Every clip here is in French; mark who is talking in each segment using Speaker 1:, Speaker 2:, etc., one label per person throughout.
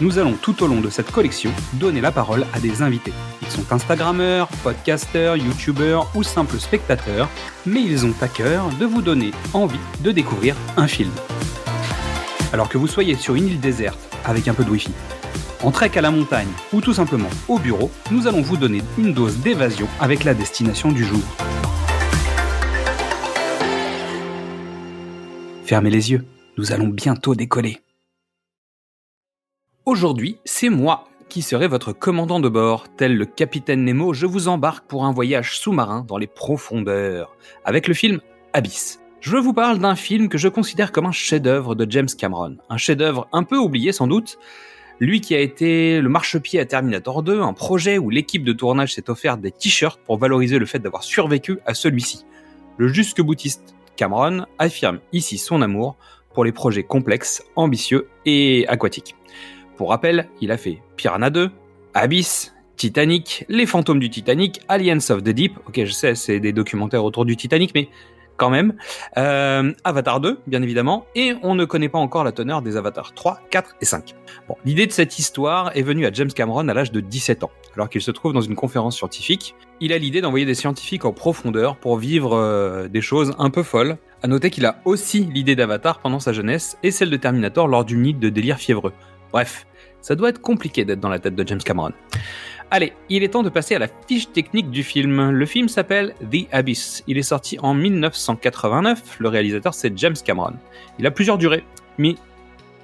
Speaker 1: Nous allons tout au long de cette collection donner la parole à des invités. Ils sont Instagrammeurs, podcasteurs, youtubeurs ou simples spectateurs, mais ils ont à cœur de vous donner envie de découvrir un film. Alors que vous soyez sur une île déserte avec un peu de wifi, en trek à la montagne ou tout simplement au bureau, nous allons vous donner une dose d'évasion avec la destination du jour. Fermez les yeux nous allons bientôt décoller. Aujourd'hui, c'est moi qui serai votre commandant de bord. Tel le capitaine Nemo, je vous embarque pour un voyage sous-marin dans les profondeurs, avec le film Abyss. Je vous parle d'un film que je considère comme un chef-d'œuvre de James Cameron. Un chef-d'œuvre un peu oublié sans doute. Lui qui a été le marchepied à Terminator 2, un projet où l'équipe de tournage s'est offert des t-shirts pour valoriser le fait d'avoir survécu à celui-ci. Le jusque-boutiste Cameron affirme ici son amour pour les projets complexes, ambitieux et aquatiques. Pour rappel, il a fait Piranha 2, Abyss, Titanic, Les fantômes du Titanic, Aliens of the Deep, ok je sais c'est des documentaires autour du Titanic mais quand même, euh, Avatar 2 bien évidemment, et on ne connaît pas encore la teneur des Avatars 3, 4 et 5. Bon, l'idée de cette histoire est venue à James Cameron à l'âge de 17 ans, alors qu'il se trouve dans une conférence scientifique. Il a l'idée d'envoyer des scientifiques en profondeur pour vivre euh, des choses un peu folles, à noter qu'il a aussi l'idée d'Avatar pendant sa jeunesse et celle de Terminator lors d'une nuit de délire fiévreux. Bref, ça doit être compliqué d'être dans la tête de James Cameron. Allez, il est temps de passer à la fiche technique du film. Le film s'appelle The Abyss. Il est sorti en 1989. Le réalisateur c'est James Cameron. Il a plusieurs durées, mais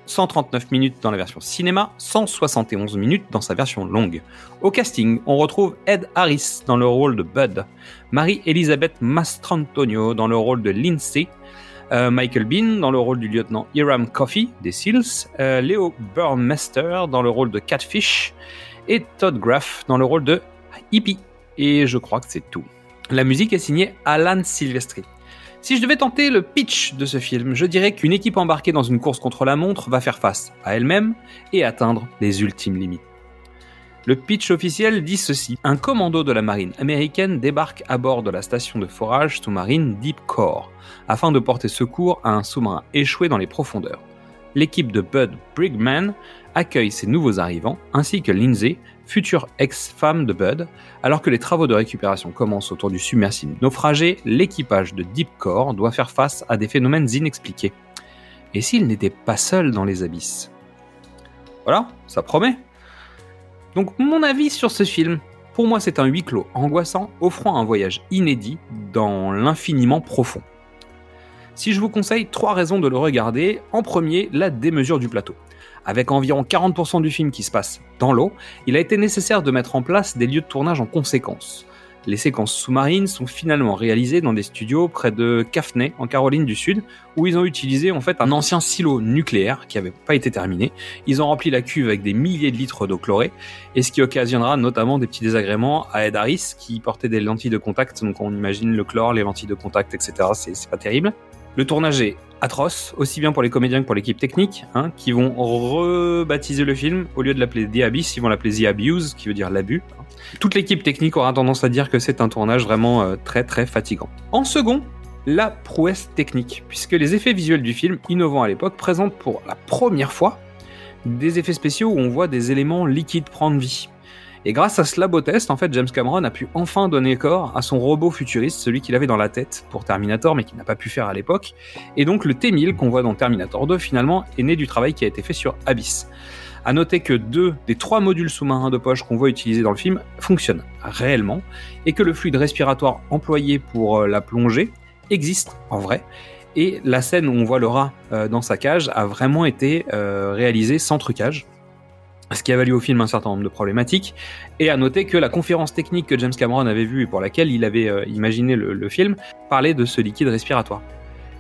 Speaker 1: 139 minutes dans la version cinéma, 171 minutes dans sa version longue. Au casting, on retrouve Ed Harris dans le rôle de Bud, Marie-Elisabeth Mastrantonio dans le rôle de Lindsay, euh, Michael Bean dans le rôle du lieutenant Hiram Coffey des SEALs, euh, Leo Burmester dans le rôle de Catfish et Todd Graff dans le rôle de Hippie. Et je crois que c'est tout. La musique est signée Alan Silvestri. Si je devais tenter le pitch de ce film, je dirais qu'une équipe embarquée dans une course contre la montre va faire face à elle-même et atteindre les ultimes limites. Le pitch officiel dit ceci. Un commando de la marine américaine débarque à bord de la station de forage sous-marine Deep Core afin de porter secours à un sous-marin échoué dans les profondeurs. L'équipe de Bud Brigman accueille ces nouveaux arrivants ainsi que Lindsay, future ex-femme de Bud. Alors que les travaux de récupération commencent autour du submersible naufragé, l'équipage de Deep Core doit faire face à des phénomènes inexpliqués. Et s'il n'était pas seul dans les abysses? Voilà, ça promet. Donc mon avis sur ce film, pour moi c'est un huis clos angoissant offrant un voyage inédit dans l'infiniment profond. Si je vous conseille trois raisons de le regarder, en premier, la démesure du plateau. Avec environ 40% du film qui se passe dans l'eau, il a été nécessaire de mettre en place des lieux de tournage en conséquence. Les séquences sous-marines sont finalement réalisées dans des studios près de Caffney, en Caroline du Sud, où ils ont utilisé en fait un ancien silo nucléaire qui n'avait pas été terminé. Ils ont rempli la cuve avec des milliers de litres d'eau chlorée, et ce qui occasionnera notamment des petits désagréments à Ed Harris qui portait des lentilles de contact, donc on imagine le chlore, les lentilles de contact, etc. C'est pas terrible. Le tournage est atroce, aussi bien pour les comédiens que pour l'équipe technique, hein, qui vont rebaptiser le film. Au lieu de l'appeler The Abyss, ils vont l'appeler The Abuse, qui veut dire l'abus. Toute l'équipe technique aura tendance à dire que c'est un tournage vraiment euh, très très fatigant. En second, la prouesse technique, puisque les effets visuels du film, innovants à l'époque, présentent pour la première fois des effets spéciaux où on voit des éléments liquides prendre vie. Et grâce à ce labo-test, en fait, James Cameron a pu enfin donner corps à son robot futuriste, celui qu'il avait dans la tête pour Terminator, mais qu'il n'a pas pu faire à l'époque. Et donc le T-1000 qu'on voit dans Terminator 2, finalement, est né du travail qui a été fait sur Abyss. À noter que deux des trois modules sous-marins de poche qu'on voit utilisés dans le film fonctionnent réellement, et que le fluide respiratoire employé pour euh, la plongée existe en vrai. Et la scène où on voit le rat euh, dans sa cage a vraiment été euh, réalisée sans trucage ce qui a valu au film un certain nombre de problématiques, et à noter que la conférence technique que James Cameron avait vue et pour laquelle il avait euh, imaginé le, film parlait de ce liquide respiratoire.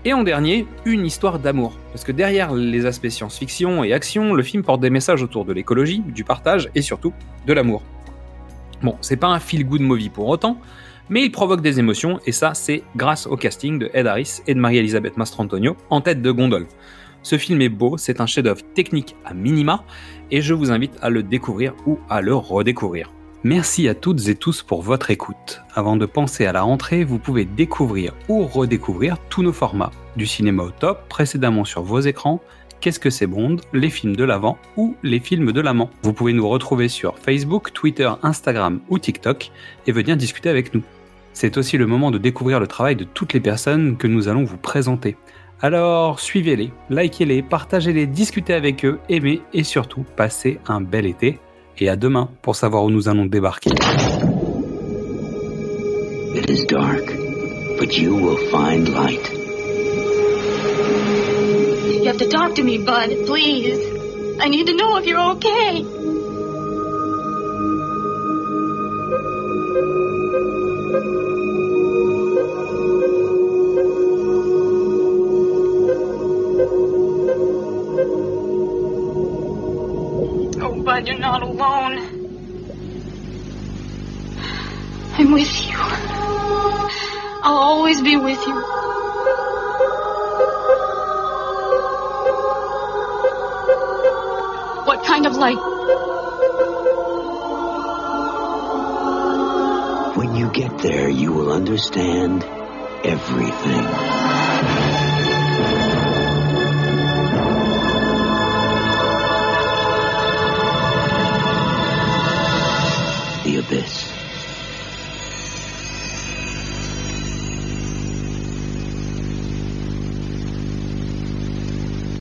Speaker 1: Et en dernier, une histoire d'amour, parce que derrière les aspects science-fiction et action, le film porte des messages autour de l'écologie, du partage et surtout de l'amour. Bon, c'est pas un feel-good movie pour autant, mais il provoque des émotions, et ça, c'est grâce au casting de Ed Harris et de Marie-Elisabeth Mastrantonio en tête de gondole. Ce film est beau, c'est un chef-d'œuvre technique à minima, et je vous invite à le découvrir ou à le redécouvrir. Merci à toutes et tous pour votre écoute. Avant de penser à la rentrée, vous pouvez découvrir ou redécouvrir tous nos formats, du cinéma au top précédemment sur vos écrans, Qu'est-ce que c'est Bond, les films de l'avant ou les films de l'amant. Vous pouvez nous retrouver sur Facebook, Twitter, Instagram ou TikTok et venir discuter avec nous. C'est aussi le moment de découvrir le travail de toutes les personnes que nous allons vous présenter. Alors suivez-les, likez-les, partagez-les, discutez avec eux, aimez et surtout passez un bel été. Et à demain pour savoir où nous allons débarquer.
Speaker 2: It is dark, but you will find light.
Speaker 3: You have to talk to me, Bud, please. I need to know if you're okay. I'm with you. I'll always be with you. What kind of light?
Speaker 2: When you get there, you will understand everything.